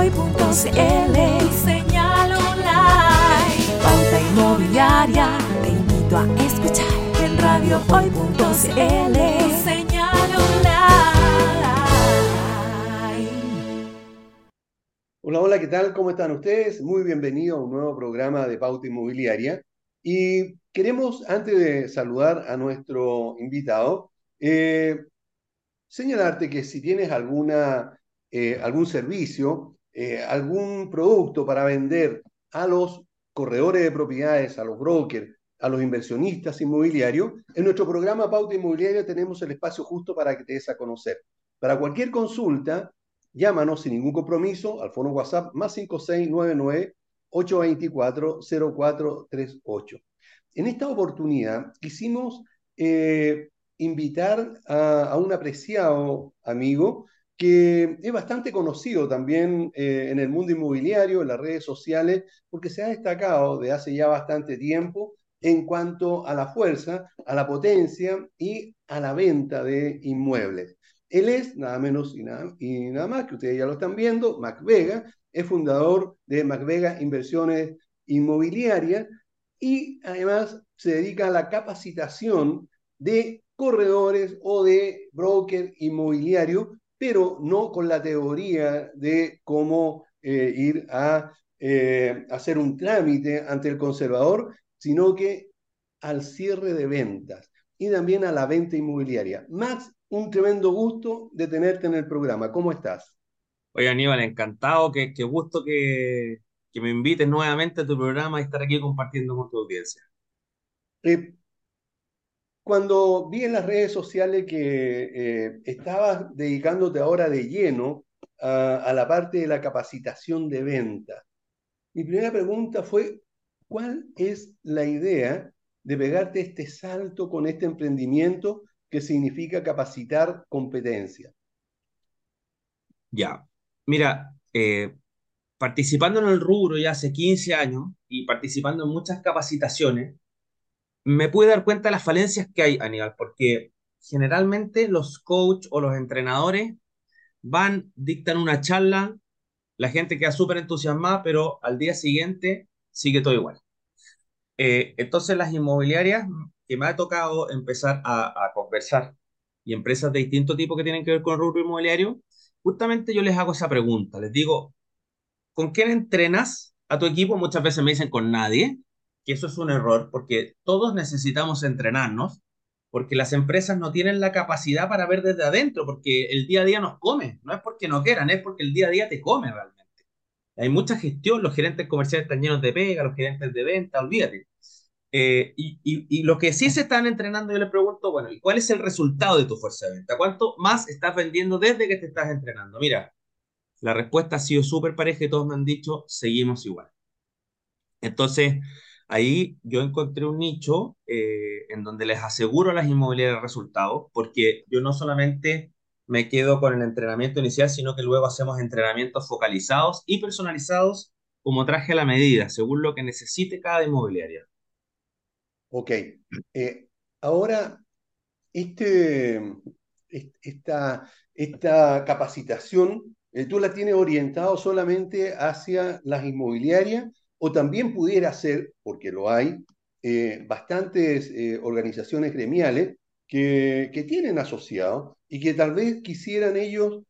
Señal online. Pauta inmobiliaria. Te invito a escuchar en radiohoy.cl. Señal online. Hola, hola, ¿qué tal? ¿Cómo están ustedes? Muy bienvenidos a un nuevo programa de Pauta Inmobiliaria. Y queremos, antes de saludar a nuestro invitado, eh, señalarte que si tienes alguna, eh, algún servicio, eh, algún producto para vender a los corredores de propiedades, a los brokers, a los inversionistas inmobiliarios, en nuestro programa Pauta Inmobiliaria tenemos el espacio justo para que te des a conocer. Para cualquier consulta, llámanos sin ningún compromiso al fono WhatsApp más 5699 824-0438. En esta oportunidad quisimos eh, invitar a, un apreciado amigo que es bastante conocido también eh, en el mundo inmobiliario, en las redes sociales, porque se ha destacado de hace ya bastante tiempo en cuanto a la fuerza, a la potencia y a la venta de inmuebles. Él es nada menos y nada, y nada más que ustedes ya lo están viendo, Mac Vega, es fundador de MacVega Inversiones Inmobiliarias y además se dedica a la capacitación de corredores o de broker inmobiliario, pero no con la teoría de cómo eh, ir a eh, hacer un trámite ante el conservador, sino que al cierre de ventas y también a la venta inmobiliaria. Max, un tremendo gusto de tenerte en el programa. ¿Cómo estás? Oye, Aníbal, encantado, qué, gusto que, me invites nuevamente a tu programa y estar aquí compartiendo con tu audiencia. Eh, cuando vi en las redes sociales que eh, estabas dedicándote ahora de lleno a, la parte de la capacitación de venta, mi primera pregunta fue, ¿cuál es la idea de pegarte este salto con este emprendimiento que significa capacitar competencia? Ya, Mira, eh, participando en el rubro ya hace 15 años y participando en muchas capacitaciones, me pude dar cuenta de las falencias que hay, Aníbal, porque generalmente los coach o los entrenadores van, dictan una charla, la gente queda súper entusiasmada, pero al día siguiente sigue todo igual. Eh, entonces las inmobiliarias que me ha tocado empezar a, a conversar y empresas de distinto tipo que tienen que ver con el rubro inmobiliario, justamente yo les hago esa pregunta, les digo, ¿con quién entrenas a tu equipo? Muchas veces me dicen con nadie, que eso es un error, porque todos necesitamos entrenarnos, porque las empresas no tienen la capacidad para ver desde adentro, porque el día a día nos come, no es porque no quieran, es porque el día a día te come realmente. Hay mucha gestión, los gerentes comerciales están llenos de pega, los gerentes de venta, olvídate. Eh, y, y, lo que sí se están entrenando, yo le pregunto, bueno, ¿y cuál es el resultado de tu fuerza de venta? ¿Cuánto más estás vendiendo desde que te estás entrenando? Mira, la respuesta ha sido súper pareja y todos me han dicho, seguimos igual. Entonces, ahí yo encontré un nicho eh, en donde les aseguro a las inmobiliarias resultados, porque yo no solamente me quedo con el entrenamiento inicial, sino que luego hacemos entrenamientos focalizados y personalizados como traje a la medida, según lo que necesite cada inmobiliaria. Ok. Eh, ahora, este, esta, esta capacitación, eh, ¿tú la tienes orientado solamente hacia las inmobiliarias o también pudiera ser, porque lo hay, eh, bastantes organizaciones gremiales que, que, tienen asociados y que tal vez quisieran ellos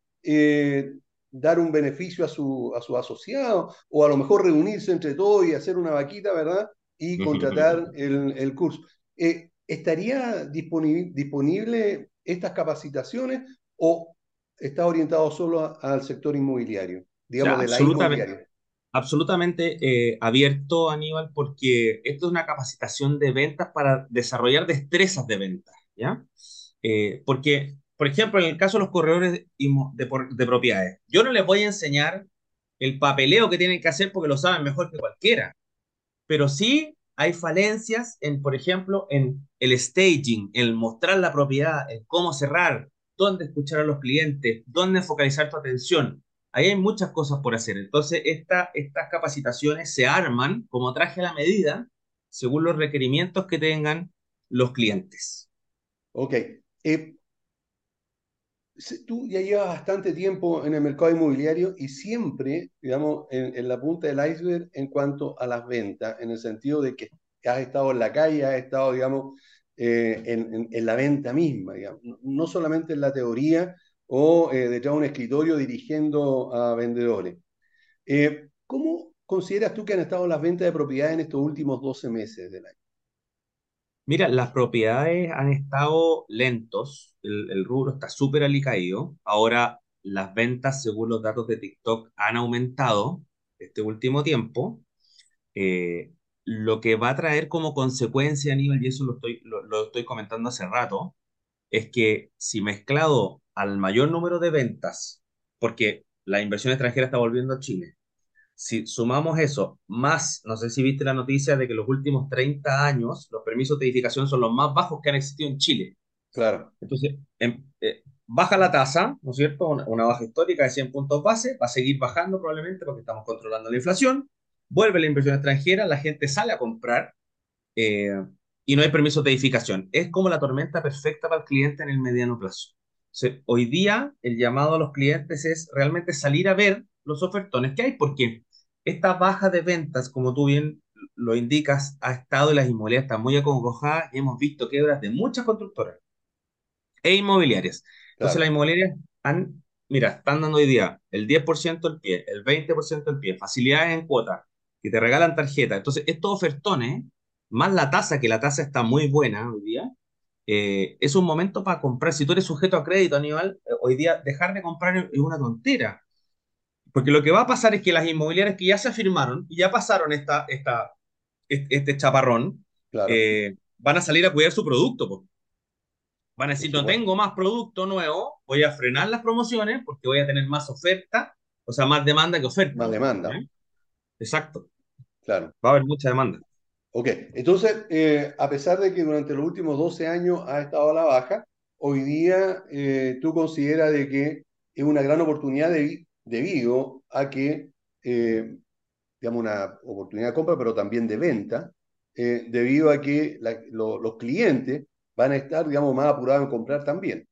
dar un beneficio a su, a su asociado o a lo mejor reunirse entre todos y hacer una vaquita, ¿verdad? y contratar el, el curso. Eh, ¿Estaría disponible, disponible estas capacitaciones o está orientado solo al sector inmobiliario? Digamos, de la absolutamente, absolutamente eh, abierto, Aníbal, porque esto es una capacitación de ventas para desarrollar destrezas de ventas, ¿ya? Eh, porque, por ejemplo, en el caso de los corredores de, de, de propiedades, yo no les voy a enseñar el papeleo que tienen que hacer porque lo saben mejor que cualquiera pero sí hay falencias en, por ejemplo, en el staging, el mostrar la propiedad, en cómo cerrar, dónde escuchar a los clientes, dónde focalizar tu atención. Ahí hay muchas cosas por hacer. Entonces, esta, estas capacitaciones se arman como traje a la medida según los requerimientos que tengan los clientes. Ok. Eh, tú ya llevas bastante tiempo en el mercado inmobiliario y siempre, digamos, en, la punta del iceberg en cuanto a las ventas, en el sentido de que has estado en la calle, has estado, digamos, eh, en, la venta misma, digamos, no solamente en la teoría o eh, detrás de un escritorio dirigiendo a vendedores. Eh, ¿Cómo consideras tú que han estado las ventas de propiedades en estos últimos 12 meses del año? Mira, las propiedades han estado lentos, el, rubro está súper alicaído. Ahora las ventas, según los datos de TikTok, han aumentado este último tiempo. Eh, lo que va a traer como consecuencia, Aníbal, y eso lo estoy, lo, estoy comentando hace rato, es que si mezclado al mayor número de ventas, porque la inversión extranjera está volviendo a Chile, si sumamos eso, más, no sé si viste la noticia de que los últimos 30 años los permisos de edificación son los más bajos que han existido en Chile. Claro. Entonces, em, eh, baja la tasa, ¿no es cierto? Una, baja histórica de 100 puntos base, va a seguir bajando probablemente porque estamos controlando la inflación, vuelve la inversión extranjera, la gente sale a comprar eh, y no hay permisos de edificación. Es como la tormenta perfecta para el cliente en el mediano plazo. Hoy día el llamado a los clientes es realmente salir a ver los ofertones que hay, porque esta baja de ventas, como tú bien lo indicas, ha estado en las inmobiliarias, está muy acongojadas y hemos visto quiebras de muchas constructoras e inmobiliarias. Entonces las inmobiliarias han, mira, están dando hoy día el 10% el pie, el 20% el pie, facilidades en cuota, que te regalan tarjeta. Entonces estos ofertones, más la tasa, que la tasa está muy buena hoy día, eh, es un momento para comprar. Si tú eres sujeto a crédito, Aníbal, eh, hoy día dejar de comprar es una tontera. Porque lo que va a pasar es que las inmobiliarias que ya se afirmaron y ya pasaron esta, esta, este chaparrón, eh, van a salir a cuidar su producto. Van a decir, no tengo más producto nuevo, voy a frenar las promociones porque voy a tener más oferta, o sea, más demanda que oferta. Más demanda. Exacto. Claro. Va a haber mucha demanda. Ok, entonces, eh, a pesar de que durante los últimos 12 años ha estado a la baja, hoy día tú consideras de que es una gran oportunidad de, debido a que, eh, digamos, una oportunidad de compra, pero también de venta, eh, debido a que los clientes van a estar, digamos, más apurados en comprar también.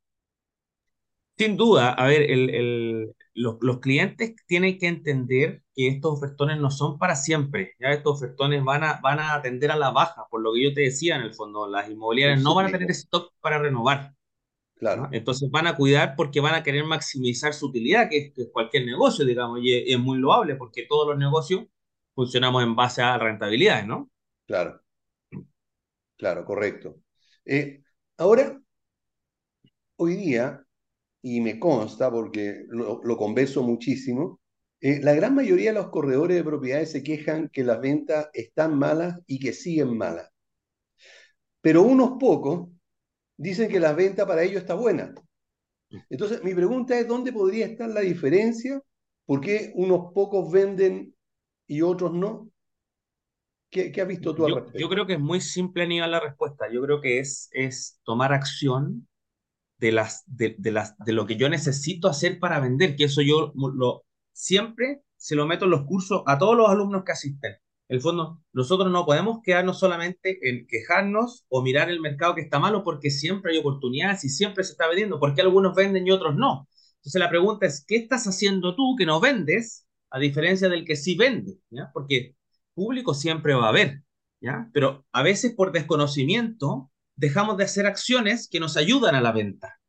Sin duda, a ver, el, los, los, clientes tienen que entender que estos ofertones no son para siempre, ya estos ofertones van a, van a atender a la baja, por lo que yo te decía en el fondo, las inmobiliarias no van a tener stock para renovar. Entonces van a cuidar porque van a querer maximizar su utilidad, que es, cualquier negocio, digamos, y es, muy loable porque todos los negocios funcionamos en base a rentabilidades, ¿no? Claro, claro, correcto. Eh, ahora, hoy día, y me consta porque lo, converso muchísimo, eh, la gran mayoría de los corredores de propiedades se quejan que las ventas están malas y que siguen malas. Pero unos pocos dicen que la venta para ellos está buena. Entonces, mi pregunta es, ¿dónde podría estar la diferencia? ¿Por qué unos pocos venden y otros no? ¿Qué, has visto tú al respecto? Yo creo que es muy simple, Aníbal, la respuesta. Yo creo que es, es tomar acción de, las, de, las, de lo que yo necesito hacer para vender, que eso yo lo, siempre se lo meto en los cursos a todos los alumnos que asisten el fondo, nosotros no podemos quedarnos solamente en quejarnos o mirar el mercado que está malo porque siempre hay oportunidades y siempre se está vendiendo, porque algunos venden y otros no. Entonces la pregunta es, ¿qué estás haciendo tú que no vendes a diferencia del que sí vende? Porque público siempre va a haber, ¿ya? pero a veces por desconocimiento dejamos de hacer acciones que nos ayudan a la venta.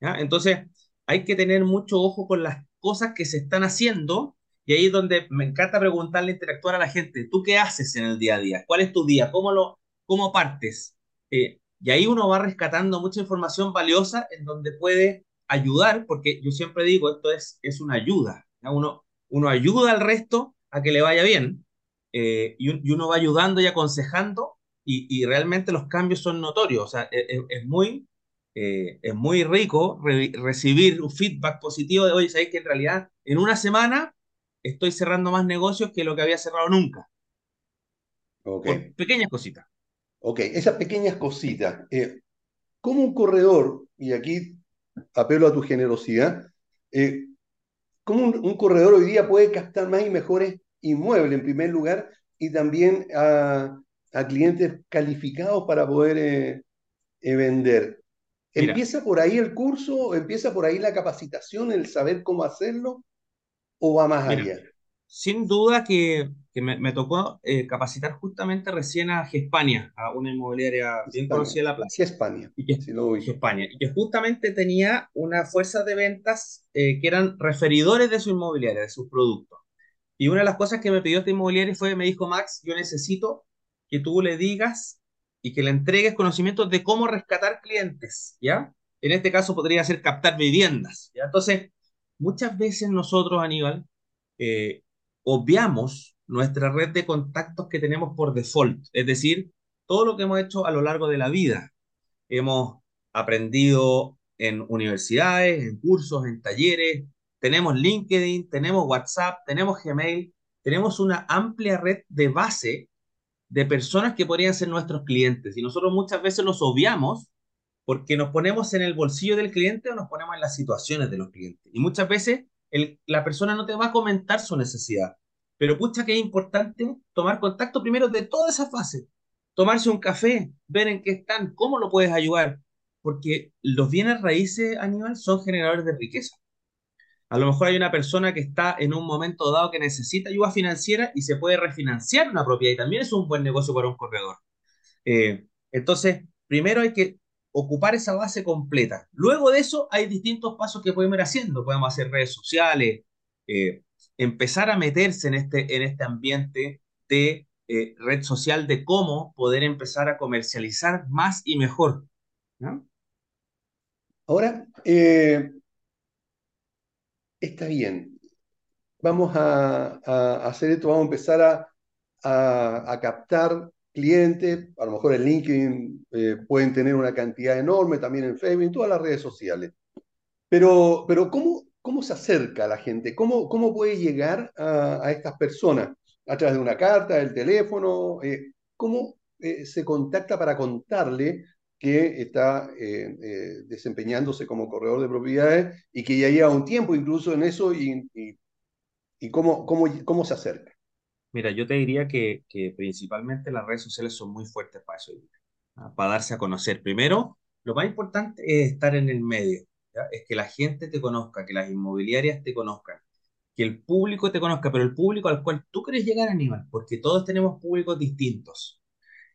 ¿ya? Entonces hay que tener mucho ojo con las cosas que se están haciendo y ahí es donde me encanta preguntarle, interactuar a la gente, ¿tú qué haces en el día a día? ¿Cuál es tu día? ¿Cómo, lo, cómo partes? Eh, y ahí uno va rescatando mucha información valiosa en donde puede ayudar, porque yo siempre digo, esto es, es una ayuda. Uno, uno ayuda al resto a que le vaya bien eh, y, uno va ayudando y aconsejando y, y, realmente los cambios son notorios. O sea, es, e, es muy, eh, es muy rico recibir un feedback positivo de, oye, sabéis que en realidad en una semana estoy cerrando más negocios que lo que había cerrado nunca. Okay. pequeñas cositas. Ok, esas pequeñas cositas. Eh, como un corredor, y aquí apelo a tu generosidad, eh, ¿cómo un, corredor hoy día puede captar más y mejores inmuebles en primer lugar y también a, clientes calificados para poder eh, vender? ¿Empieza por ahí el curso? ¿Empieza por ahí la capacitación, el saber cómo hacerlo? ¿O va más allá? Sin duda que, me, tocó eh, capacitar justamente recién a España, a una inmobiliaria bien conocida de la plaza. España. Y que, España. Y que justamente tenía una fuerza de ventas eh, que eran referidores de su inmobiliaria, de sus productos. Y una de las cosas que me pidió este inmobiliario fue, me dijo, Max, yo necesito que tú le digas y que le entregues conocimientos de cómo rescatar clientes, ¿ya? En este caso podría ser captar viviendas, ¿ya? Entonces, muchas veces nosotros, Aníbal, eh, obviamos nuestra red de contactos que tenemos por default, es decir, todo lo que hemos hecho a lo largo de la vida. Hemos aprendido en universidades, en cursos, en talleres, tenemos LinkedIn, tenemos WhatsApp, tenemos Gmail, tenemos una amplia red de base de personas que podrían ser nuestros clientes y nosotros muchas veces los obviamos porque nos ponemos en el bolsillo del cliente o nos ponemos en las situaciones de los clientes. Y muchas veces la persona no te va a comentar su necesidad. Pero pucha que es importante tomar contacto primero de toda esa fase. Tomarse un café, ver en qué están, cómo lo puedes ayudar. Porque los bienes raíces, Aníbal, son generadores de riqueza. A lo mejor hay una persona que está en un momento dado que necesita ayuda financiera y se puede refinanciar una propiedad y también es un buen negocio para un corredor. Eh, entonces, primero hay que ocupar esa base completa. Luego de eso hay distintos pasos que podemos ir haciendo. Podemos hacer redes sociales, eh, empezar a meterse en este, en este ambiente de eh, red social, de cómo poder empezar a comercializar más y mejor. Ahora, está bien. Vamos a, hacer esto, vamos a empezar a, captar clientes, a lo mejor en LinkedIn eh, pueden tener una cantidad enorme, también en Facebook, en todas las redes sociales. Pero, pero ¿cómo, se acerca a la gente? ¿Cómo, cómo puede llegar a, estas personas? ¿A través de una carta, del teléfono? Eh, ¿Cómo eh, se contacta para contarle que está desempeñándose como corredor de propiedades y que ya lleva un tiempo incluso en eso y, y, cómo, cómo, cómo se acerca? Mira, yo te diría que, principalmente las redes sociales son muy fuertes para eso, para darse a conocer. Primero, lo más importante es estar en el medio, es que la gente te conozca, que las inmobiliarias te conozcan, que el público te conozca, pero el público al cual tú quieres llegar, Aníbal, porque todos tenemos públicos distintos.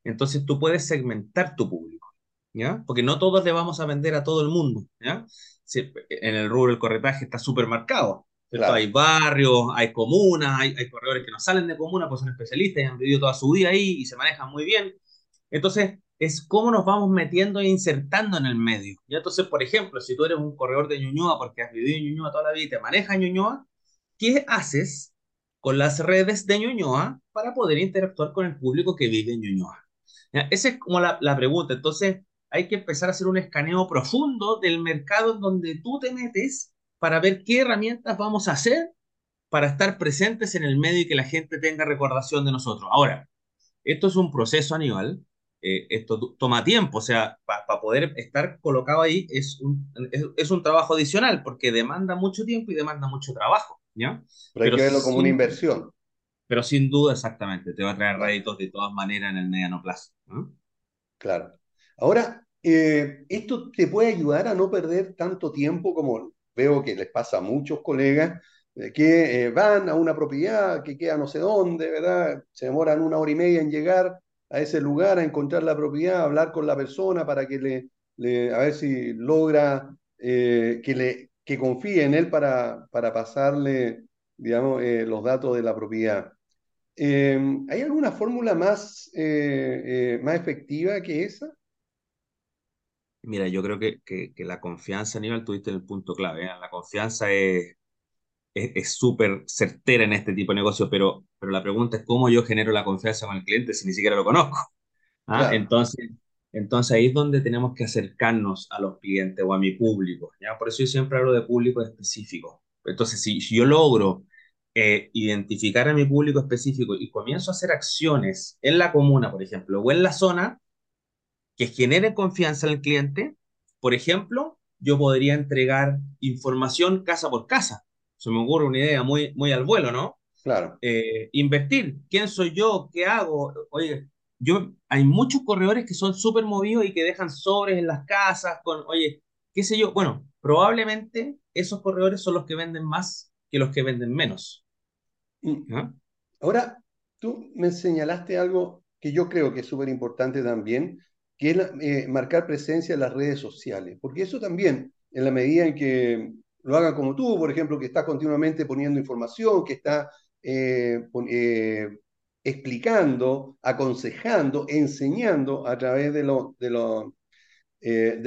Entonces tú puedes segmentar tu público, ¿ya? Porque no todos le vamos a vender a todo el mundo, ¿ya? en el rubro del corretaje está súper marcado. Hay barrios, hay comunas, hay, corredores que no salen de comuna, pues son especialistas y han vivido toda su vida ahí y se manejan muy bien. Entonces, es cómo nos vamos metiendo e insertando en el medio. Y entonces, por ejemplo, si tú eres un corredor de Ñuñoa porque has vivido en Ñuñoa toda la vida y te manejas en Ñuñoa, ¿qué haces con las redes de Ñuñoa para poder interactuar con el público que vive en Ñuñoa? Esa es como la, la pregunta. Entonces, hay que empezar a hacer un escaneo profundo del mercado en donde tú te metes para ver qué herramientas vamos a hacer para estar presentes en el medio y que la gente tenga recordación de nosotros. Ahora, esto es un proceso, Aníbal, eh, esto toma tiempo, o sea, para poder estar colocado ahí es un, es, un trabajo adicional porque demanda mucho tiempo y demanda mucho trabajo, ¿ya? Pero hay que verlo como una inversión. Pero sin duda, exactamente, te va a traer réditos de todas maneras en el mediano plazo. Claro. Ahora, eh, esto te puede ayudar a no perder tanto tiempo como veo que les pasa a muchos colegas que eh, van a una propiedad que queda no sé dónde, ¿verdad? Se demoran una hora y media en llegar a ese lugar, a encontrar la propiedad, a hablar con la persona para que le, a ver si logra eh, que, le, que confíe en él para, para pasarle, digamos, eh, los datos de la propiedad. ¿Hay alguna fórmula más, más efectiva que esa? Mira, yo creo que, que, la confianza, Aníbal, tuviste el punto clave. ¿eh? La confianza es es súper certera en este tipo de negocio, pero, pero la pregunta es cómo yo genero la confianza con el cliente si ni siquiera lo conozco. ¿Ah? Entonces, entonces ahí es donde tenemos que acercarnos a los clientes o a mi público. ¿ya? Por eso yo siempre hablo de público específico. Entonces, si, si yo logro eh, identificar a mi público específico y comienzo a hacer acciones en la comuna, por ejemplo, o en la zona, que genere confianza en el cliente. Por ejemplo, yo podría entregar información casa por casa. Se me ocurre una idea muy, muy al vuelo, ¿no? Claro. Eh, invertir. ¿Quién soy yo? ¿Qué hago? Oye, yo, hay muchos corredores que son súper movidos y que dejan sobres en las casas con, oye, qué sé yo, bueno, probablemente esos corredores son los que venden más que los que venden menos. ¿Ah? Ahora, tú me señalaste algo que yo creo que es súper importante también, que es eh, marcar presencia en las redes sociales, porque eso también, en la medida en que lo hagan como tú, por ejemplo, que estás continuamente poniendo información, que está eh, eh, explicando, aconsejando, enseñando a través de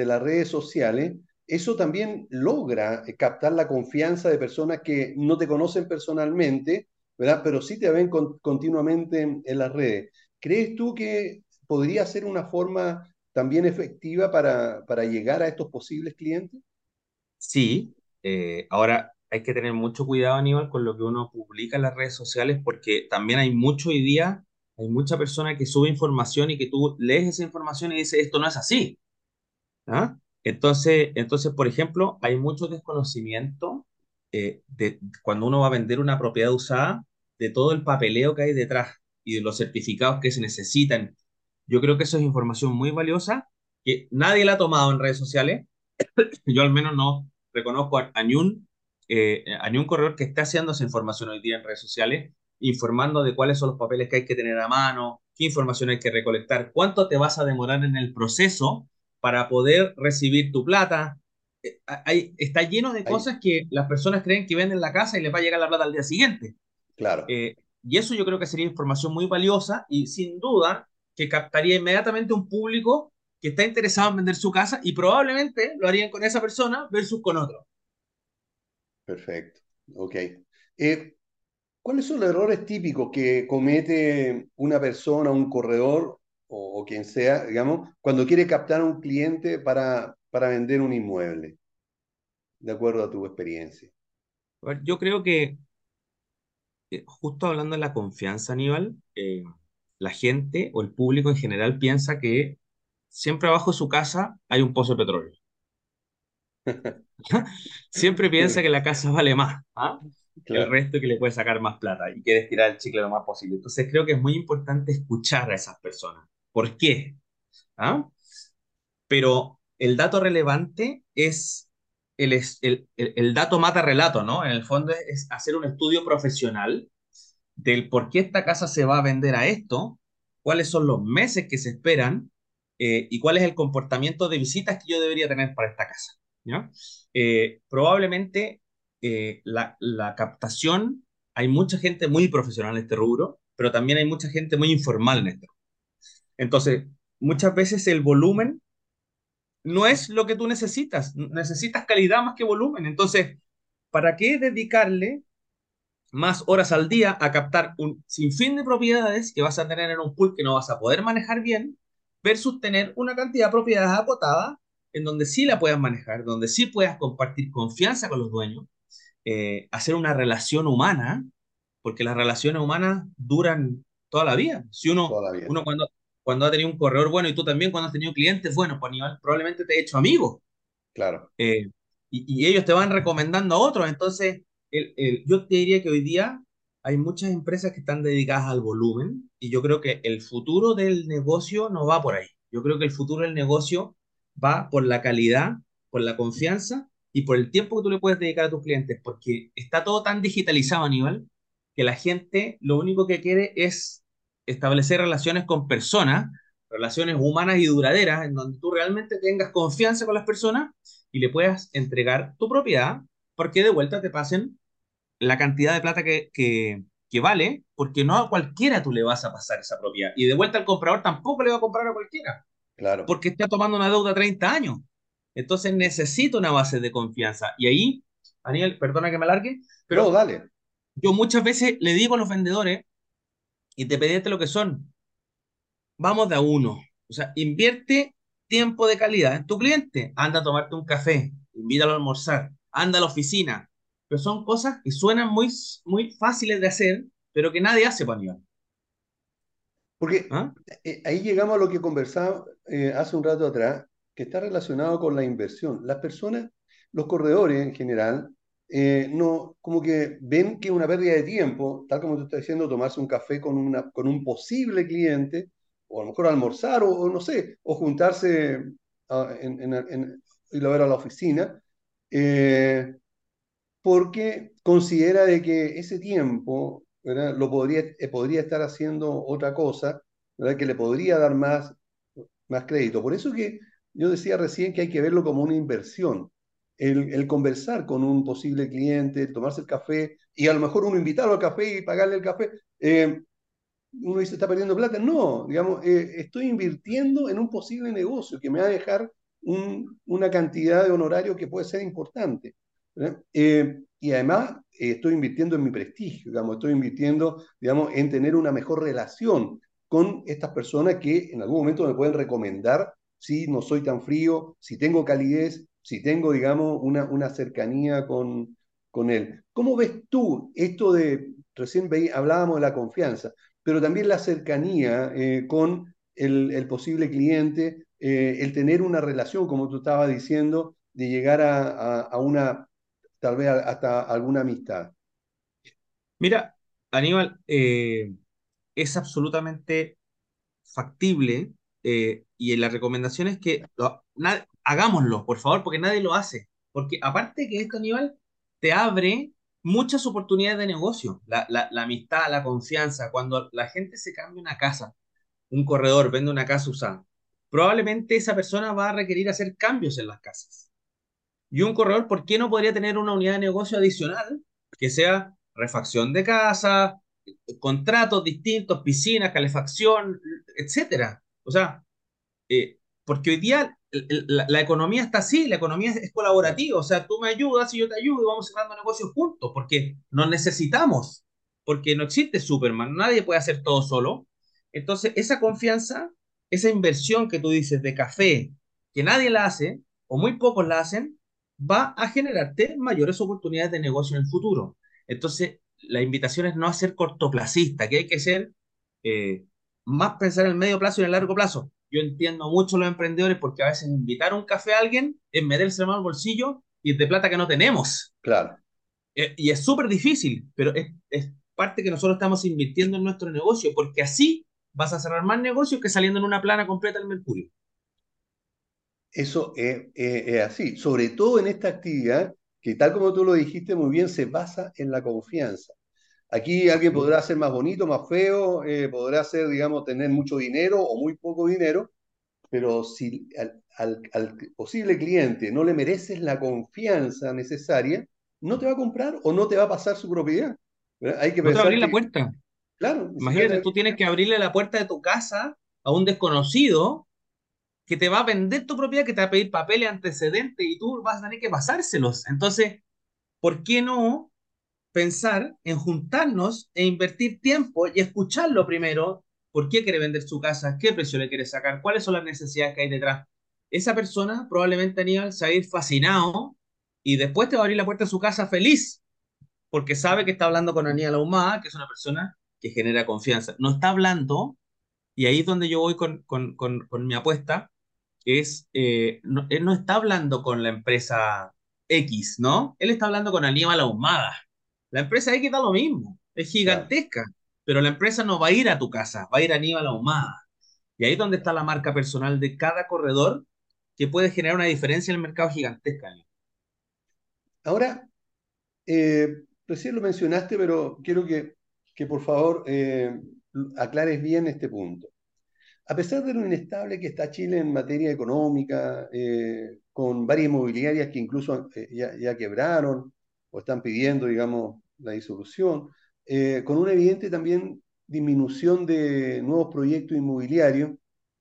las redes sociales, eso también logra captar la confianza de personas que no te conocen personalmente, ¿verdad? Pero sí te ven continuamente en, las redes. ¿Crees tú que podría ser una forma también efectiva para, para llegar a estos posibles clientes? Sí, eh, ahora hay que tener mucho cuidado, Aníbal, con lo que uno publica en las redes sociales, porque también hay mucho hoy día, hay mucha persona que sube información y que tú lees esa información y dices, esto no es así. ¿Ah? Entonces, entonces, por ejemplo, hay mucho desconocimiento eh, de cuando uno va a vender una propiedad usada, de todo el papeleo que hay detrás y de los certificados que se necesitan. Yo creo que eso es información muy valiosa que nadie la ha tomado en redes sociales. Yo al menos no reconozco a, ni un, eh, a ni un corredor que esté haciendo esa información hoy día en redes sociales, informando de cuáles son los papeles que hay que tener a mano, qué información hay que recolectar, cuánto te vas a demorar en el proceso para poder recibir tu plata. Eh, hay, está lleno de cosas que las personas creen que venden la casa y les va a llegar la plata al día siguiente. Claro. Eh, y eso yo creo que sería información muy valiosa y sin duda que captaría inmediatamente un público que está interesado en vender su casa y probablemente lo harían con esa persona versus con otro. Perfecto, ok. Eh, ¿Cuáles son los errores típicos que comete una persona, un corredor o, o, quien sea, digamos, cuando quiere captar a un cliente para, para vender un inmueble? De acuerdo a tu experiencia. Yo creo que eh, justo hablando de la confianza, Aníbal, eh, la gente o el público en general piensa que siempre abajo de su casa hay un pozo de petróleo. siempre piensa que la casa vale más ¿ah? que el resto que le puede sacar más plata y quiere estirar el chicle lo más posible. Entonces creo que es muy importante escuchar a esas personas. ¿Por qué? ¿Ah? Pero el dato relevante es el, el, el, dato mata relato, ¿no? En el fondo es, hacer un estudio profesional del por qué esta casa se va a vender a esto, cuáles son los meses que se esperan eh, y cuál es el comportamiento de visitas que yo debería tener para esta casa. ¿ya? Eh, probablemente eh, la, la, captación, hay mucha gente muy profesional en este rubro, pero también hay mucha gente muy informal en esto. Entonces, muchas veces el volumen no es lo que tú necesitas. Necesitas calidad más que volumen. Entonces, ¿para qué dedicarle más horas al día a captar un sinfín de propiedades que vas a tener en un pool que no vas a poder manejar bien versus tener una cantidad de propiedades acotada en donde sí la puedas manejar, donde sí puedas compartir confianza con los dueños, eh, hacer una relación humana, porque las relaciones humanas duran toda la vida. Si uno, uno cuando, cuando ha tenido un corredor bueno y tú también cuando has tenido clientes buenos, pues probablemente te he hecho amigo. Claro. Eh, y, y, ellos te van recomendando a otros. Entonces, el, el, yo te diría que hoy día hay muchas empresas que están dedicadas al volumen y yo creo que el futuro del negocio no va por ahí. Yo creo que el futuro del negocio va por la calidad, por la confianza y por el tiempo que tú le puedes dedicar a tus clientes, porque está todo tan digitalizado a nivel que la gente lo único que quiere es establecer relaciones con personas, relaciones humanas y duraderas, en donde tú realmente tengas confianza con las personas y le puedas entregar tu propiedad, porque de vuelta te pasen la cantidad de plata que, que, que, vale, porque no a cualquiera tú le vas a pasar esa propiedad. Y de vuelta al comprador tampoco le va a comprar a cualquiera. Claro. Porque está tomando una deuda 30 años. Entonces necesito una base de confianza. Y ahí, Daniel, perdona que me alargue, pero no, dale. yo muchas veces le digo a los vendedores, y te pediste lo que son. Vamos de a uno. O sea, invierte tiempo de calidad en tu cliente. Anda a tomarte un café, invítalo a almorzar, anda a la oficina. Pero son cosas que suenan muy, muy fáciles de hacer, pero que nadie hace, Panión. Porque ¿Ah? Eh, ahí llegamos a lo que conversaba eh, hace un rato atrás, que está relacionado con la inversión. Las personas, los corredores en general, eh, no, como que ven que una pérdida de tiempo, tal como tú estás diciendo, tomarse un café con, una, con un posible cliente, o a lo mejor almorzar, o, no sé, o juntarse a, en, en, ir a ver a la oficina, eh, porque considera de que ese tiempo lo podría, eh, podría estar haciendo otra cosa, que le podría dar más, más crédito. Por eso que yo decía recién que hay que verlo como una inversión. El, conversar con un posible cliente, tomarse el café y a lo mejor uno invitarlo al café y pagarle el café, eh, uno dice, está perdiendo plata. No, digamos, eh, estoy invirtiendo en un posible negocio que me va a dejar una cantidad de honorario que puede ser importante. Eh, y además estoy invirtiendo en mi prestigio, digamos, estoy invirtiendo, digamos, en tener una mejor relación con estas personas que en algún momento me pueden recomendar si no soy tan frío, si tengo calidez, si tengo, digamos, una, una cercanía con, con él. ¿Cómo ves tú esto de, recién hablábamos de la confianza, pero también la cercanía eh, con el, posible cliente, eh, el tener una relación, como tú estabas diciendo, de llegar a, una, tal vez hasta alguna amistad. Mira, Aníbal, eh, es absolutamente factible y la recomendación es que hagámoslo, por favor, porque nadie lo hace. Porque aparte que esto, Aníbal, te abre muchas oportunidades de negocio. La, la, amistad, la confianza, cuando la gente se cambia una casa, un corredor vende una casa usada, probablemente esa persona va a requerir hacer cambios en las casas. Y un corredor, ¿por qué no podría tener una unidad de negocio adicional que sea refacción de casa, contratos distintos, piscinas, calefacción, etcétera? O sea, eh, porque hoy día la, economía está así, la economía es, colaborativa, o sea, tú me ayudas y yo te ayudo y vamos cerrando negocios juntos, porque nos necesitamos, porque no existe Superman, nadie puede hacer todo solo. Entonces, esa confianza, esa inversión que tú dices de café, que nadie la hace, o muy pocos la hacen, va a generarte mayores oportunidades de negocio en el futuro. Entonces, la invitación es no ser cortoplacista, que hay que ser eh, más pensar en el medio plazo y en el largo plazo yo entiendo mucho a los emprendedores porque a veces invitar un café a alguien es meterse la mano al bolsillo y es de plata que no tenemos. Claro. Eh, y es súper difícil, pero es, es, parte que nosotros estamos invirtiendo en nuestro negocio, porque así vas a cerrar más negocios que saliendo en una plana completa del Mercurio. Eso es, es así, sobre todo en esta actividad que tal como tú lo dijiste muy bien, se basa en la confianza. Aquí alguien podrá ser más bonito, más feo, eh, podrá ser, digamos, tener mucho dinero o muy poco dinero, pero si al, posible cliente no le mereces la confianza necesaria, no te va a comprar o no te va a pasar su propiedad. Hay que no te va a abrir la puerta. Claro. Imagínate, tú tienes que abrirle la puerta de tu casa a un desconocido que te va a vender tu propiedad, que te va a pedir papeles antecedentes y tú vas a tener que pasárselos. Entonces, ¿por qué no pensar en juntarnos e invertir tiempo y escucharlo primero, por qué quiere vender su casa, qué precio le quiere sacar, cuáles son las necesidades que hay detrás. Esa persona probablemente Aníbal se va a ir fascinado y después te va a abrir la puerta de su casa feliz, porque sabe que está hablando con Aníbal Ahumada, que es una persona que genera confianza. No está hablando, y ahí es donde yo voy con, con, con, mi apuesta, es, eh, él no está hablando con la empresa X, ¿no? Él está hablando con Aníbal Ahumada. La empresa X da lo mismo, es gigantesca, pero la empresa no va a ir a tu casa, va a ir a Aníbal Ahumada. Y ahí es donde está la marca personal de cada corredor que puede generar una diferencia en el mercado gigantesca. Ahora, eh, recién lo mencionaste, pero quiero que, que por favor eh, aclares bien este punto. A pesar de lo inestable que está Chile en materia económica, eh, con varias inmobiliarias que incluso ya, ya, quebraron o están pidiendo, digamos, la disolución, eh, con una evidente también disminución de nuevos proyectos inmobiliarios.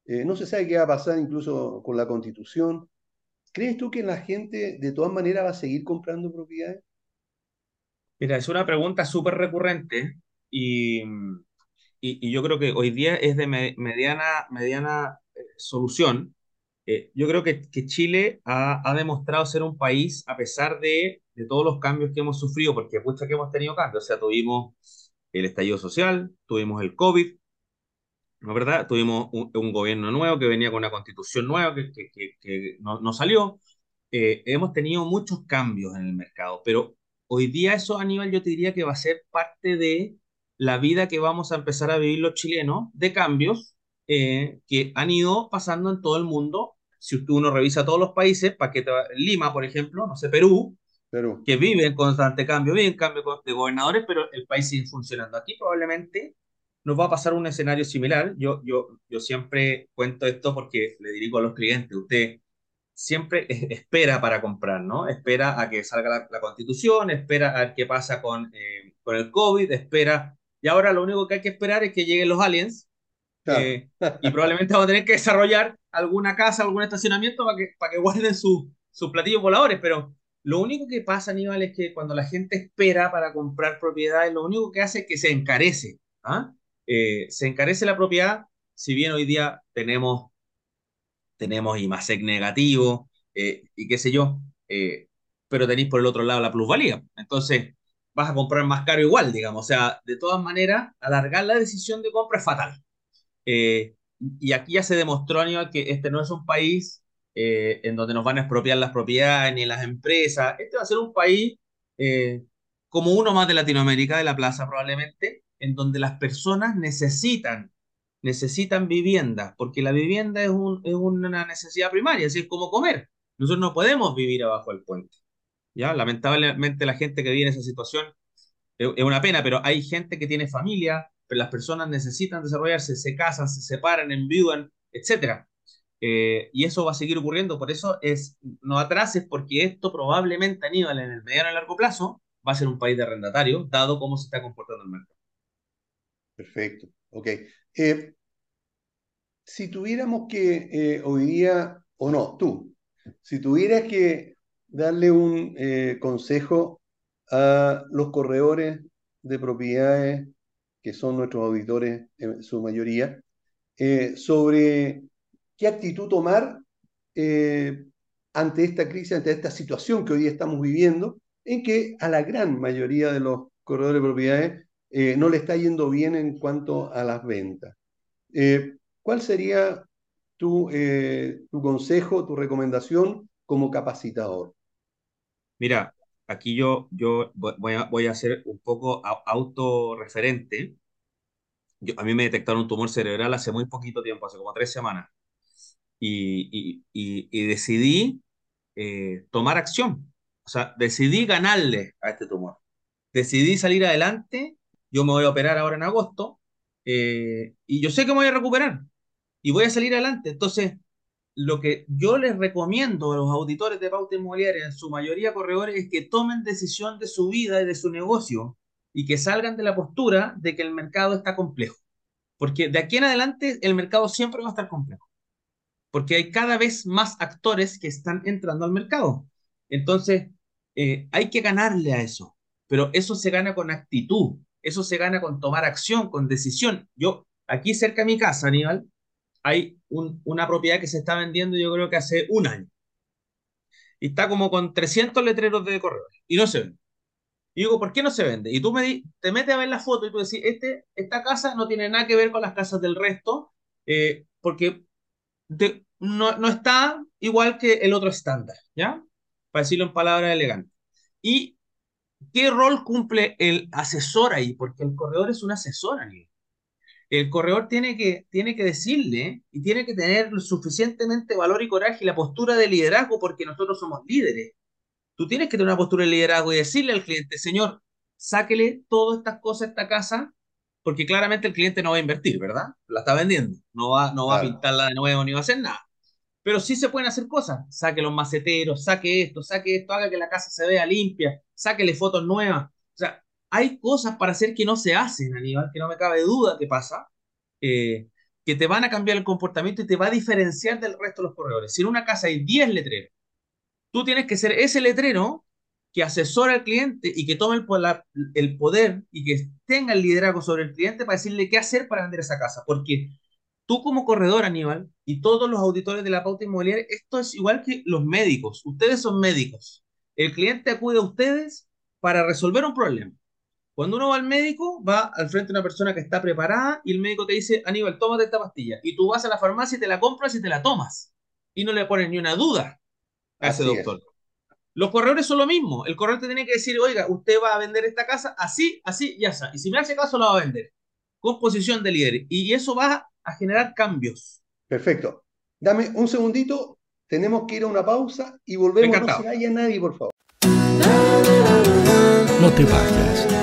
Eh, no se sabe qué va a pasar incluso con la constitución. ¿Crees tú que la gente de todas maneras va a seguir comprando propiedades? Mira, es una pregunta súper recurrente y, y, yo creo que hoy día es de mediana, mediana eh, solución. yo creo que, que Chile ha, ha, demostrado ser un país, a pesar de de todos los cambios que hemos sufrido, porque mucha que hemos tenido cambios, o sea, tuvimos el estallido social, tuvimos el COVID, ¿no es verdad? Tuvimos un, gobierno nuevo que venía con una constitución nueva que, que, no, no, salió. Eh, hemos tenido muchos cambios en el mercado, pero hoy día eso, Aníbal, yo te diría que va a ser parte de la vida que vamos a empezar a vivir los chilenos, de cambios, eh, que han ido pasando en todo el mundo. Si uno revisa todos los países, que Lima, por ejemplo, no sé, Perú, Perú, que vive en constante cambio, vive en cambio de gobernadores, pero el país sigue funcionando. Aquí probablemente nos va a pasar un escenario similar. Yo, yo, yo siempre cuento esto porque le dirigo a los clientes, usted siempre espera para comprar, ¿no? Espera a que salga la, constitución, espera a ver qué pasa con, eh, con el COVID, espera, y ahora lo único que hay que esperar es que lleguen los aliens, eh, y probablemente vamos a tener que desarrollar alguna casa, algún estacionamiento para que, para que guarden sus platillos voladores, pero lo único que pasa, Aníbal, es que cuando la gente espera para comprar propiedades, lo único que hace es que se encarece, ¿ah? Eh, se encarece la propiedad, si bien hoy día tenemos tenemos IMASEC negativo eh, y qué sé yo, pero tenéis por el otro lado la plusvalía. Entonces, vas a comprar más caro igual, digamos. O sea, de todas maneras, alargar la decisión de compra es fatal. Eh, y aquí ya se demostró, Aníbal, que este no es un país en donde nos van a expropiar las propiedades ni las empresas. Este va a ser un país como uno más de Latinoamérica, de la plaza probablemente, en donde las personas necesitan necesitan vivienda, porque la vivienda es, un, es una necesidad primaria, así es como comer. Nosotros no podemos vivir abajo del puente. ¿Ya? Lamentablemente la gente que vive en esa situación es, una pena, pero hay gente que tiene familia, pero las personas necesitan desarrollarse, se casan, se separan, enviudan, etc. Eh, y eso va a seguir ocurriendo, por eso es no atrases, porque esto probablemente, Aníbal, en el mediano y largo plazo, va a ser un país de arrendatario, dado cómo se está comportando el mercado. Perfecto, ok. Eh, si tuviéramos que eh, hoy día, o no, tú, si tuvieras que darle un eh, consejo a los corredores de propiedades, que son nuestros auditores en su mayoría, sobre qué actitud tomar ante esta crisis, ante esta situación que hoy día estamos viviendo, en que a la gran mayoría de los corredores de propiedades eh, no le está yendo bien en cuanto a las ventas. Eh, ¿Cuál sería tu, eh, tu consejo, tu recomendación como capacitador? Mira, aquí yo, yo voy, a, voy a ser un poco autorreferente. Yo, a mí me detectaron un tumor cerebral hace muy poquito tiempo, hace como tres semanas. Y, y, y, decidí tomar acción. O sea, decidí ganarle a este tumor. Decidí salir adelante yo me voy a operar ahora en agosto eh, y yo sé que me voy a recuperar y voy a salir adelante. Entonces, lo que yo les recomiendo a los auditores de pauta inmobiliaria, en su mayoría corredores, es que tomen decisión de su vida y de su negocio y que salgan de la postura de que el mercado está complejo. Porque de aquí en adelante el mercado siempre va a estar complejo. Porque hay cada vez más actores que están entrando al mercado. Entonces, eh, hay que ganarle a eso. Pero eso se gana con actitud, eso se gana con tomar acción, con decisión. Yo, aquí cerca de mi casa, Aníbal, hay una propiedad que se está vendiendo yo creo que hace un año. Y está como con 300 letreros de correo y no se vende. Y digo, ¿por qué no se vende? Y tú me te metes a ver la foto y tú decís, este, esta casa no tiene nada que ver con las casas del resto, eh, porque no, no, está igual que el otro estándar, ¿ya? Para decirlo en palabras elegantes. Y ¿Qué rol cumple el asesor ahí? Porque el corredor es un asesor, ahí. El corredor tiene que, tiene que decirle y tiene que tener suficientemente valor y coraje y la postura de liderazgo porque nosotros somos líderes. Tú tienes que tener una postura de liderazgo y decirle al cliente, señor, sáquele todas estas cosas a esta casa porque claramente el cliente no va a invertir, ¿verdad? La está vendiendo. No va, no va a pintarla de nuevo ni va a hacer nada. Pero sí se pueden hacer cosas. Saque los maceteros, saque esto, saque esto, haga que la casa se vea limpia, sáquele fotos nuevas. O sea, hay cosas para hacer que no se hacen, Aníbal, que no me cabe duda que pasa, eh, que te van a cambiar el comportamiento y te va a diferenciar del resto de los corredores. Si en una casa hay 10 letreros, tú tienes que ser ese letrero que asesora al cliente y que tome el, el poder y que tenga el liderazgo sobre el cliente para decirle qué hacer para vender esa casa. Porque tú como corredor, Aníbal, y todos los auditores de la pauta inmobiliaria, esto es igual que los médicos. Ustedes son médicos. El cliente acude a ustedes para resolver un problema. Cuando uno va al médico, va al frente de una persona que está preparada y el médico te dice, Aníbal, tómate esta pastilla. Y tú vas a la farmacia y te la compras y te la tomas. Y no le pones ni una duda a ese doctor. Los corredores son lo mismo. El corredor te tiene que decir, oiga, usted va a vender esta casa así, así y así. Y si me hace caso, la va a vender. Con posición de líder. Y eso va a generar cambios. Perfecto. Dame un segundito, tenemos que ir a una pausa y volvemos. No se vaya nadie, por favor. No te vayas.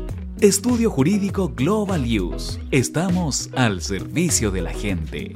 Estudio Jurídico Global Use. Estamos al servicio de la gente.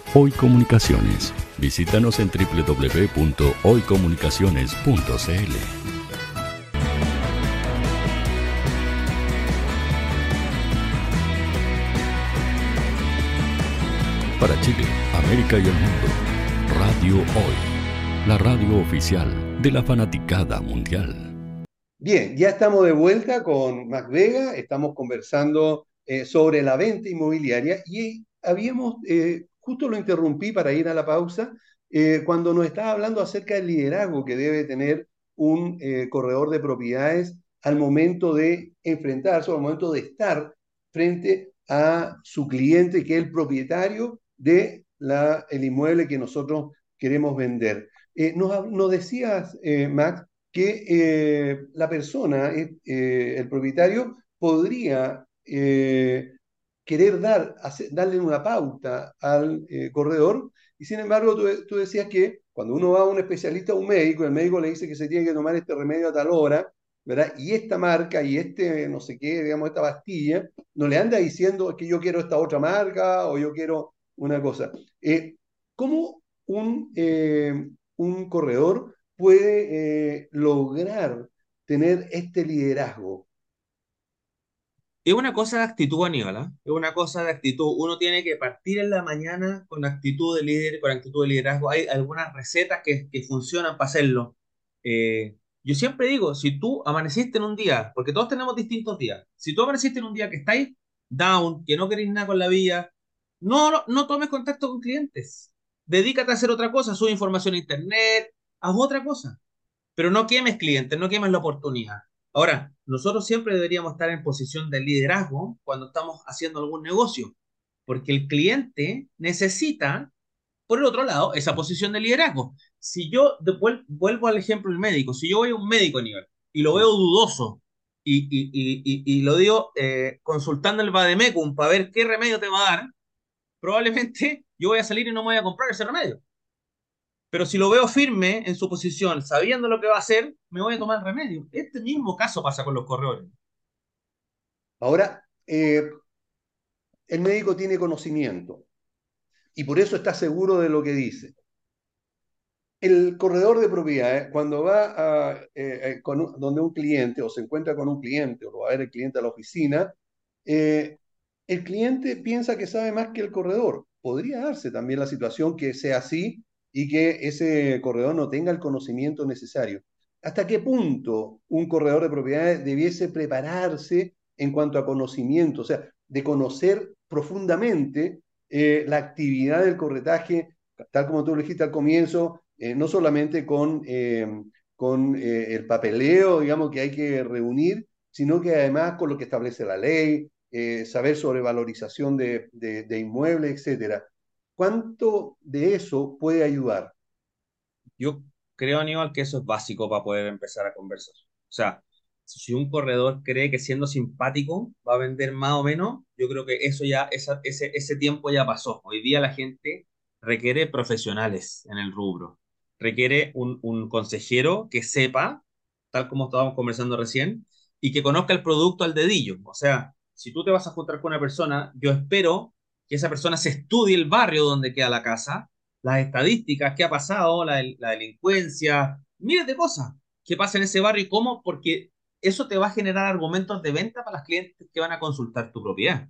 Hoy Comunicaciones. Visítanos en www.hoycomunicaciones.cl. Para Chile, América y el mundo, Radio Hoy, la radio oficial de la fanaticada mundial. Bien, ya estamos de vuelta con Mac Vega, estamos conversando eh, sobre la venta inmobiliaria y habíamos eh, justo lo interrumpí para ir a la pausa, eh, cuando nos estaba hablando acerca del liderazgo que debe tener un eh, corredor de propiedades al momento de enfrentarse, al momento de estar frente a su cliente, que es el propietario de inmueble que nosotros queremos vender. Eh, nos, decías, Max, que la persona, el propietario, podría querer dar, darle una pauta al eh, corredor, y sin embargo tú, decías que cuando uno va a un especialista, a un médico, el médico le dice que se tiene que tomar este remedio a tal hora, ¿verdad? Y esta marca y este, no sé qué, digamos, esta pastilla, no le anda diciendo que yo quiero esta otra marca o yo quiero una cosa. Eh, ¿Cómo un, eh, un corredor puede lograr tener este liderazgo? Es una cosa de actitud, Aníbal, ¿eh? es una cosa de actitud. Uno tiene que partir en la mañana con actitud de líder, con actitud de liderazgo. Hay algunas recetas que, que funcionan para hacerlo. Eh, yo siempre digo, si tú amaneciste en un día, porque todos tenemos distintos días, si tú amaneciste en un día que estáis down, que no queréis nada con la vida, no, no, no tomes contacto con clientes. Dedícate a hacer otra cosa, sube información a internet, haz otra cosa. Pero no quemes clientes, no quemes la oportunidad. Ahora, nosotros siempre deberíamos estar en posición de liderazgo cuando estamos haciendo algún negocio, porque el cliente necesita, por el otro lado, esa posición de liderazgo. Si yo vuelvo al ejemplo del médico, si yo voy a un médico a nivel y lo veo dudoso y, lo digo eh, consultando el Bademecum para ver qué remedio te va a dar, probablemente yo voy a salir y no me voy a comprar ese remedio. Pero si lo veo firme en su posición, sabiendo lo que va a hacer, me voy a tomar remedio. Este mismo caso pasa con los corredores. Ahora, eh, el médico tiene conocimiento y por eso está seguro de lo que dice. El corredor de propiedades, cuando va eh, eh, donde un cliente o se encuentra con un cliente o va a ver el cliente a la oficina, el cliente piensa que sabe más que el corredor. Podría darse también la situación que sea así y que ese corredor no tenga el conocimiento necesario. ¿Hasta qué punto un corredor de propiedades debiese prepararse en cuanto a conocimiento? O sea, de conocer profundamente eh, la actividad del corretaje, tal como tú lo dijiste al comienzo, eh, no solamente con, eh, con el papeleo, digamos, que hay que reunir, sino que además con lo que establece la ley, saber sobre valorización de, de, de inmuebles, etcétera. ¿Cuánto de eso puede ayudar? Yo creo, Aníbal, que eso es básico para poder empezar a conversar. O sea, si un corredor cree que siendo simpático va a vender más o menos, yo creo que eso ya, ese, ese tiempo ya pasó. Hoy día la gente requiere profesionales en el rubro. Requiere un, un consejero que sepa, tal como estábamos conversando recién, y que conozca el producto al dedillo. O sea, si tú te vas a juntar con una persona, yo espero que esa persona se estudie el barrio donde queda la casa, las estadísticas, qué ha pasado, la, delincuencia, miles de cosas que pasa en ese barrio y cómo, porque eso te va a generar argumentos de venta para los clientes que van a consultar tu propiedad.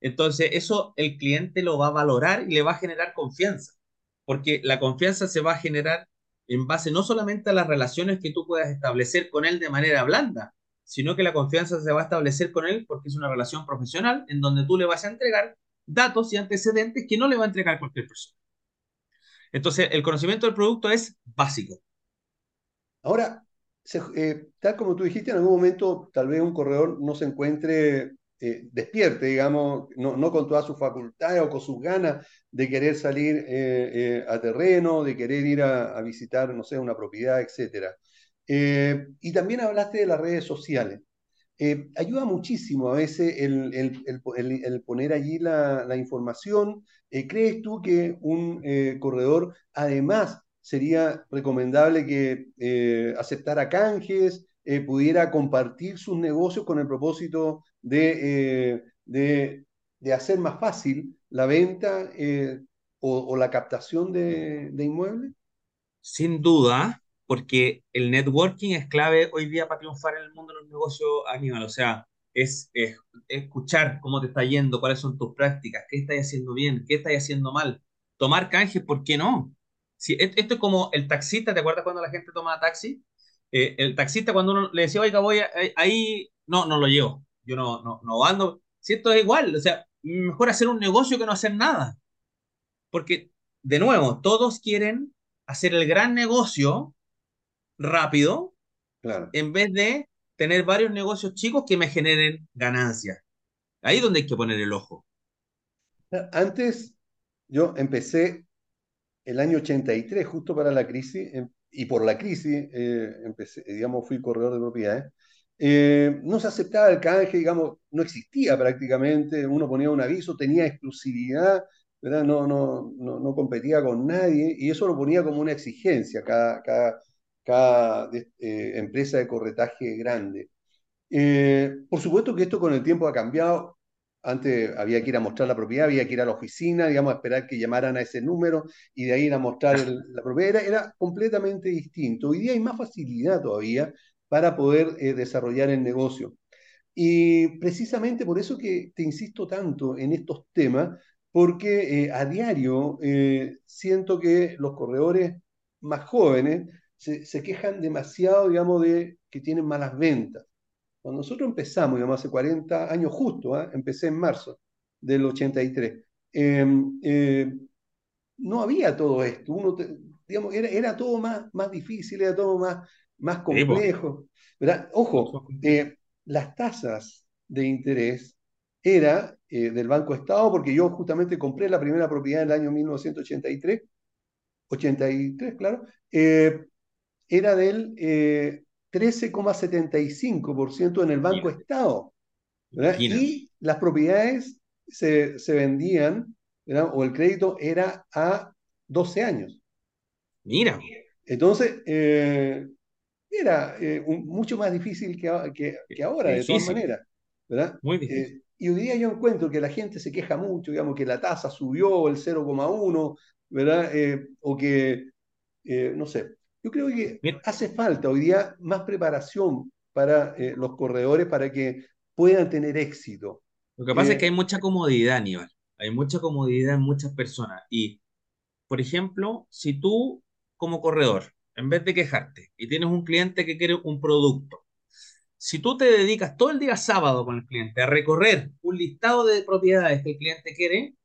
Entonces, eso el cliente lo va a valorar y le va a generar confianza, porque la confianza se va a generar en base no solamente a las relaciones que tú puedas establecer con él de manera blanda, sino que la confianza se va a establecer con él porque es una relación profesional en donde tú le vas a entregar datos y antecedentes que no le va a entregar cualquier persona. Entonces, el conocimiento del producto es básico. Ahora, eh, tal como tú dijiste, en algún momento tal vez un corredor no se encuentre eh, despierte, digamos, no, no, con todas sus facultades o con sus ganas de querer salir eh, a terreno, de querer ir a, a, visitar, no sé, una propiedad, etc. y también hablaste de las redes sociales. Ayuda muchísimo a veces el, poner allí la, información. ¿Crees tú que un corredor, además sería recomendable que eh, aceptara canjes, eh, pudiera compartir sus negocios con el propósito de, eh, de, hacer más fácil la venta o, la captación de, inmuebles? Sin duda, porque el networking es clave hoy día para triunfar en el mundo de los negocios, Aníbal. O sea, es, es, escuchar cómo te está yendo, cuáles son tus prácticas, qué estás haciendo bien, qué estás haciendo mal. Tomar canjes, ¿por qué no? esto es como el taxista, ¿te acuerdas cuando la gente toma taxi? Eh, el taxista cuando uno le decía, oiga, voy ahí, no, no lo llevo, yo no, no, no ando. Si esto es igual, o sea, mejor hacer un negocio que no hacer nada. Porque, de nuevo, todos quieren hacer el gran negocio rápido, claro. en vez de tener varios negocios chicos que me generen ganancias. Ahí es donde hay que poner el ojo. Antes, yo empecé el año 83, justo para la crisis, em, y por la crisis, eh, empecé, digamos, fui corredor de propiedades, eh, no se aceptaba el canje, digamos, no existía prácticamente, uno ponía un aviso, tenía exclusividad, ¿verdad? No, no, no, no competía con nadie, y eso lo ponía como una exigencia cada, cada, cada eh, empresa de corretaje grande. por supuesto que esto con el tiempo ha cambiado, antes había que ir a mostrar la propiedad, había que ir a la oficina, digamos, a esperar que llamaran a ese número y de ahí ir a mostrar la propiedad. Era, completamente distinto. Hoy día hay más facilidad todavía para poder eh, desarrollar el negocio. Y precisamente por eso que te insisto tanto en estos temas, porque eh, a diario eh, siento que los corredores más jóvenes se, se quejan demasiado, digamos, de que tienen malas ventas. Cuando nosotros empezamos, digamos, hace 40 años justo, ¿ah? empecé en marzo del 83, em, eh, no había todo esto. Uno digamos, era, era, todo más, más difícil, era todo más, más complejo. Ojo, eh, las tasas de interés era eh, del Banco Estado, porque yo justamente compré la primera propiedad en el año 1983, 83, claro, era del 13,75% en el Banco Estado. Y las propiedades se, vendían, o el crédito era a 12 años. Mira. Entonces, eh, era eh, mucho más difícil que, que, ahora, de todas maneras. ¿verdad? Muy difícil. Eh, y hoy día yo encuentro que la gente se queja mucho, digamos, que la tasa subió el 0,1, ¿verdad? o que, no sé, yo creo que hace falta hoy día más preparación para eh, los corredores para que puedan tener éxito. Lo que pasa es eh, que hay mucha comodidad, Aníbal. Hay mucha comodidad en muchas personas. Y, por ejemplo, si tú como corredor, en vez de quejarte y tienes un cliente que quiere un producto, si tú te dedicas todo el día sábado con el cliente a recorrer un listado de propiedades que el cliente quiere,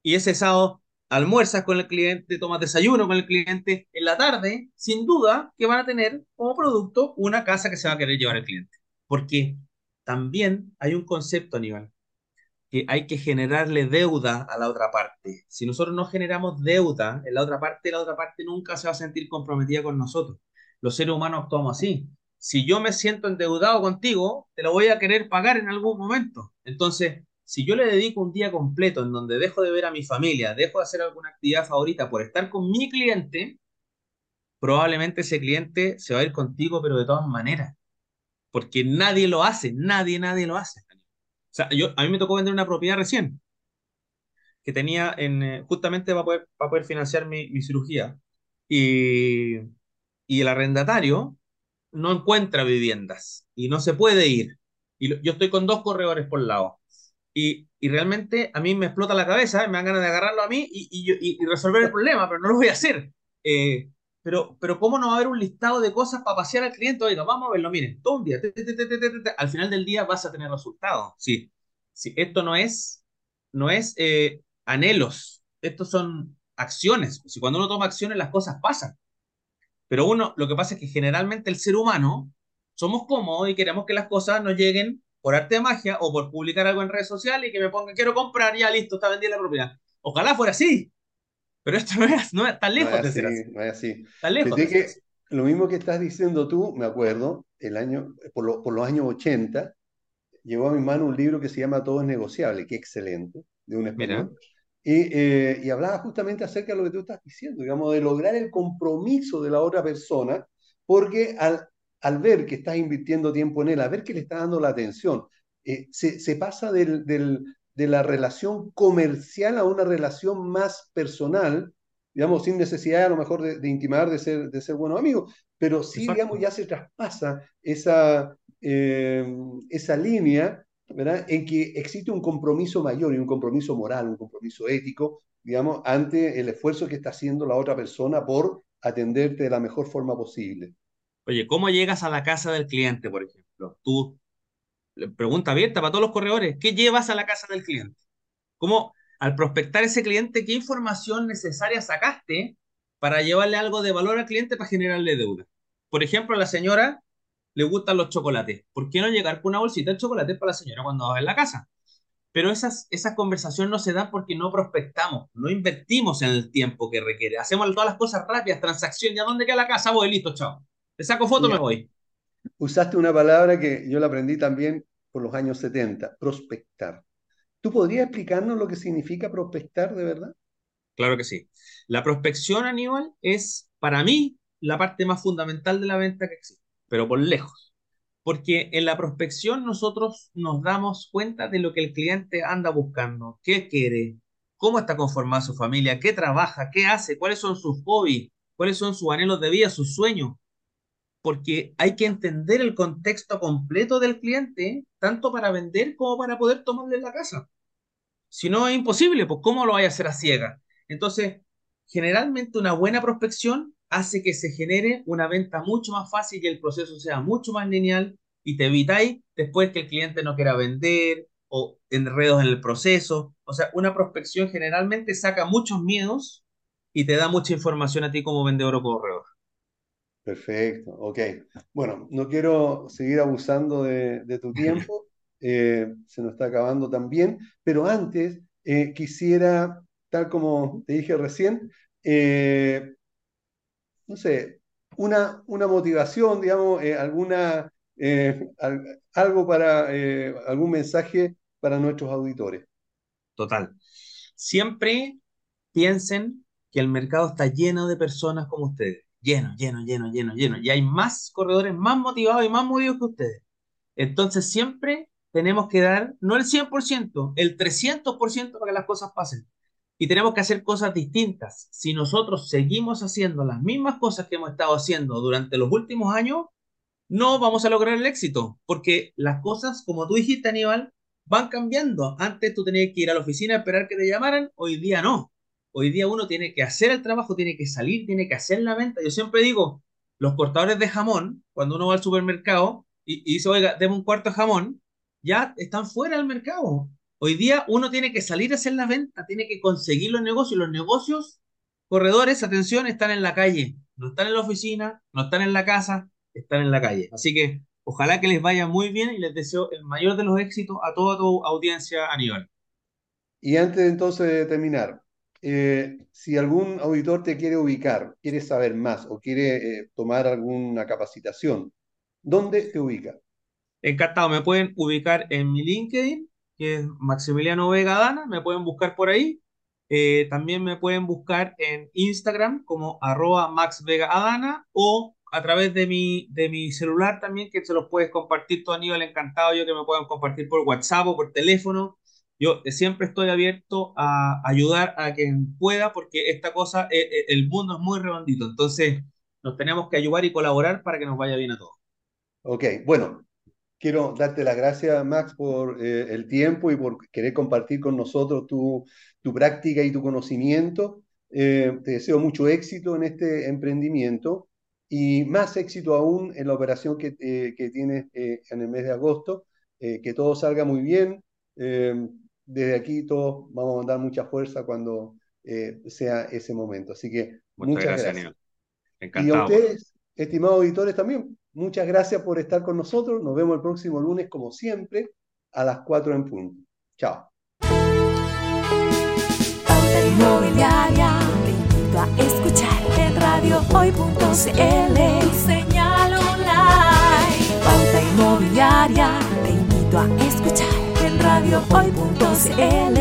y ese sábado almuerzas con el cliente, tomas desayuno con el cliente, en la tarde, sin duda que van a tener como producto una casa que se va a querer llevar el cliente. Porque también hay un concepto, Aníbal, que hay que generarle deuda a la otra parte. Si nosotros no generamos deuda en la otra parte, la otra parte nunca se va a sentir comprometida con nosotros. Los seres humanos actuamos así. Si yo me siento endeudado contigo, te lo voy a querer pagar en algún momento. Entonces, si yo le dedico un día completo en donde dejo de ver a mi familia, dejo de hacer alguna actividad favorita por estar con mi cliente, probablemente ese cliente se va a ir contigo, pero de todas maneras. Porque nadie lo hace, nadie, nadie lo hace. O sea, yo, a mí me tocó vender una propiedad recién, que tenía en, eh, justamente para poder, para poder financiar mi, mi cirugía. Y, y el arrendatario no encuentra viviendas y no se puede ir. Y yo estoy con dos corredores por lado y, y, realmente a mí me explota la cabeza, me dan ganas de agarrarlo a mí y, y, y resolver el problema, pero no lo voy a hacer. Eh, pero, pero ¿cómo no va a haber un listado de cosas para pasear al cliente? Oiga, vamos a verlo, miren, todo un día, al final del día vas a tener resultados. Sí, sí, esto no es, no es eh, anhelos, estos son acciones. Si cuando uno toma acciones, las cosas pasan. Pero uno, lo que pasa es que generalmente el ser humano somos cómodos y queremos que las cosas nos lleguen por arte de magia o por publicar algo en redes sociales y que me ponga, quiero comprar, ya listo, está vendida la propiedad. Ojalá fuera así, pero esto no es, no tan lejos de ser así. No es así. Está lejos que, Lo mismo que estás diciendo tú, me acuerdo, el año, por, por, los años 80, llegó a mi mano un libro que se llama Todo es negociable, que excelente, de un español. Y, eh, y, hablaba justamente acerca de lo que tú estás diciendo, digamos, de lograr el compromiso de la otra persona, porque al, al ver que estás invirtiendo tiempo en él, a ver que le está dando la atención, eh, se, se, pasa del, del, de la relación comercial a una relación más personal, digamos, sin necesidad a lo mejor de, intimar, de ser, de ser buenos amigos, pero sí, digamos, ya se traspasa esa, eh, esa línea, ¿verdad? En que existe un compromiso mayor y un compromiso moral, un compromiso ético, digamos, ante el esfuerzo que está haciendo la otra persona por atenderte de la mejor forma posible. Oye, ¿cómo llegas a la casa del cliente, por ejemplo? Tú, pregunta abierta para todos los corredores, ¿qué llevas a la casa del cliente? ¿Cómo, al prospectar ese cliente, qué información necesaria sacaste para llevarle algo de valor al cliente para generarle deuda? Por ejemplo, a la señora le gustan los chocolates. ¿Por qué no llegar con una bolsita de chocolate para la señora cuando va en la casa? Pero esas, esas conversaciones no se dan porque no prospectamos, no invertimos en el tiempo que requiere. Hacemos todas las cosas rápidas, transacción, ¿ya dónde queda la casa? Voy, listo, chao. Le saco foto, me voy. Usaste una palabra que yo la aprendí también por los años 70, prospectar. ¿Tú podrías explicarnos lo que significa prospectar de verdad? Claro que sí. La prospección, Aníbal, es para mí la parte más fundamental de la venta que existe, pero por lejos. Porque en la prospección nosotros nos damos cuenta de lo que el cliente anda buscando, qué quiere, cómo está conformada su familia, qué trabaja, qué hace, cuáles son sus hobbies, cuáles son sus anhelos de vida, sus sueños porque hay que entender el contexto completo del cliente, tanto para vender como para poder tomarle la casa. Si no es imposible, pues ¿cómo lo vaya a hacer a ciega? Entonces, generalmente una buena prospección hace que se genere una venta mucho más fácil y el proceso sea mucho más lineal y te evitáis después que el cliente no quiera vender o enredos en el proceso. O sea, una prospección generalmente saca muchos miedos y te da mucha información a ti como vendedor o corredor. Perfecto, ok. Bueno, no quiero seguir abusando de, tu tiempo, eh, se nos está acabando también, pero antes eh, quisiera, tal como te dije recién, eh, no sé, una, una motivación, digamos, alguna, algo para, algún mensaje para nuestros auditores. Total. Siempre piensen que el mercado está lleno de personas como ustedes lleno, lleno, lleno, lleno, lleno. Y hay más corredores más motivados y más movidos que ustedes. Entonces siempre tenemos que dar, no el 100%, el 300% para que las cosas pasen. Y tenemos que hacer cosas distintas. Si nosotros seguimos haciendo las mismas cosas que hemos estado haciendo durante los últimos años, no vamos a lograr el éxito, porque las cosas, como tú dijiste, Aníbal, van cambiando. Antes tú tenías que ir a la oficina a esperar que te llamaran, hoy día no. Hoy día uno tiene que hacer el trabajo, tiene que salir, tiene que hacer la venta. Yo siempre digo, los cortadores de jamón, cuando uno va al supermercado y, dice, oiga, deme un cuarto de jamón, ya están fuera del mercado. Hoy día uno tiene que salir a hacer la venta, tiene que conseguir los negocios. Los negocios, corredores, atención, están en la calle. No están en la oficina, no están en la casa, están en la calle. Así que ojalá que les vaya muy bien y les deseo el mayor de los éxitos a toda tu audiencia a nivel. Y antes entonces de terminar, eh, si algún auditor te quiere ubicar, quiere saber más o quiere eh, tomar alguna capacitación, ¿dónde te ubica? Encantado, me pueden ubicar en mi LinkedIn, que es Maximiliano Vega Dana, me pueden buscar por ahí. Eh, también me pueden buscar en Instagram como arroba Max Vega Adana o a través de mi, de mi celular también, que se los puedes compartir todo a nivel encantado, yo que me puedan compartir por WhatsApp o por teléfono. Yo siempre estoy abierto a ayudar a quien pueda porque esta cosa, eh, eh, el mundo es muy redondito, entonces nos tenemos que ayudar y colaborar para que nos vaya bien a todos. Ok, bueno, quiero darte las gracias, Max, por eh, el tiempo y por querer compartir con nosotros tu, tu práctica y tu conocimiento. te deseo mucho éxito en este emprendimiento y más éxito aún en la operación que, que tienes en el mes de agosto. que todo salga muy bien. Desde aquí todos vamos a mandar mucha fuerza cuando sea ese momento. Así que muchas, gracias. gracias. Y a ustedes, estimados auditores, también, muchas gracias por estar con nosotros. Nos vemos el próximo lunes, como siempre, a las 4 en punto. Chao. Pauta Inmobiliaria, te invito a escuchar en radiohoy.cl, señal online. Pauta Inmobiliaria, te invito a escuchar en radiohoy.cl,